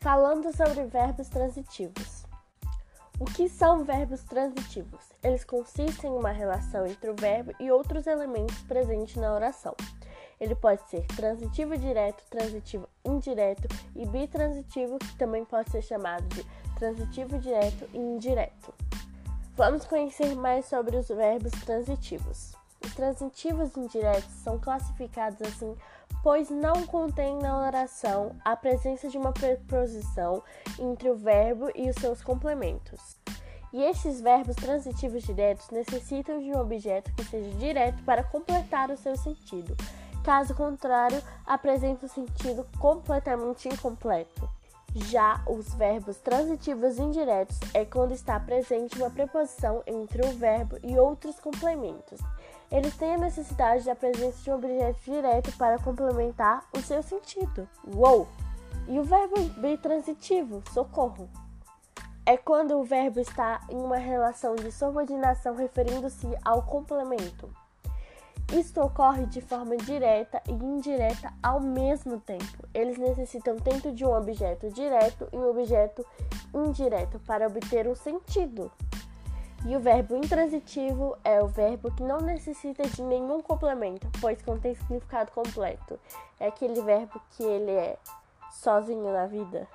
Falando sobre verbos transitivos. O que são verbos transitivos? Eles consistem em uma relação entre o verbo e outros elementos presentes na oração. Ele pode ser transitivo direto, transitivo indireto e bitransitivo, que também pode ser chamado de transitivo direto e indireto. Vamos conhecer mais sobre os verbos transitivos. Os transitivos indiretos são classificados assim pois não contém na oração a presença de uma preposição entre o verbo e os seus complementos. E estes verbos transitivos diretos necessitam de um objeto que seja direto para completar o seu sentido. Caso contrário, apresenta o sentido completamente incompleto. Já os verbos transitivos indiretos é quando está presente uma preposição entre o verbo e outros complementos. Eles têm a necessidade da presença de um objeto direto para complementar o seu sentido. Uou! E o verbo bitransitivo, socorro, é quando o verbo está em uma relação de subordinação referindo-se ao complemento. Isto ocorre de forma direta e indireta ao mesmo tempo. Eles necessitam tanto de um objeto direto e um objeto indireto para obter um sentido. E o verbo intransitivo é o verbo que não necessita de nenhum complemento, pois contém significado completo. É aquele verbo que ele é sozinho na vida.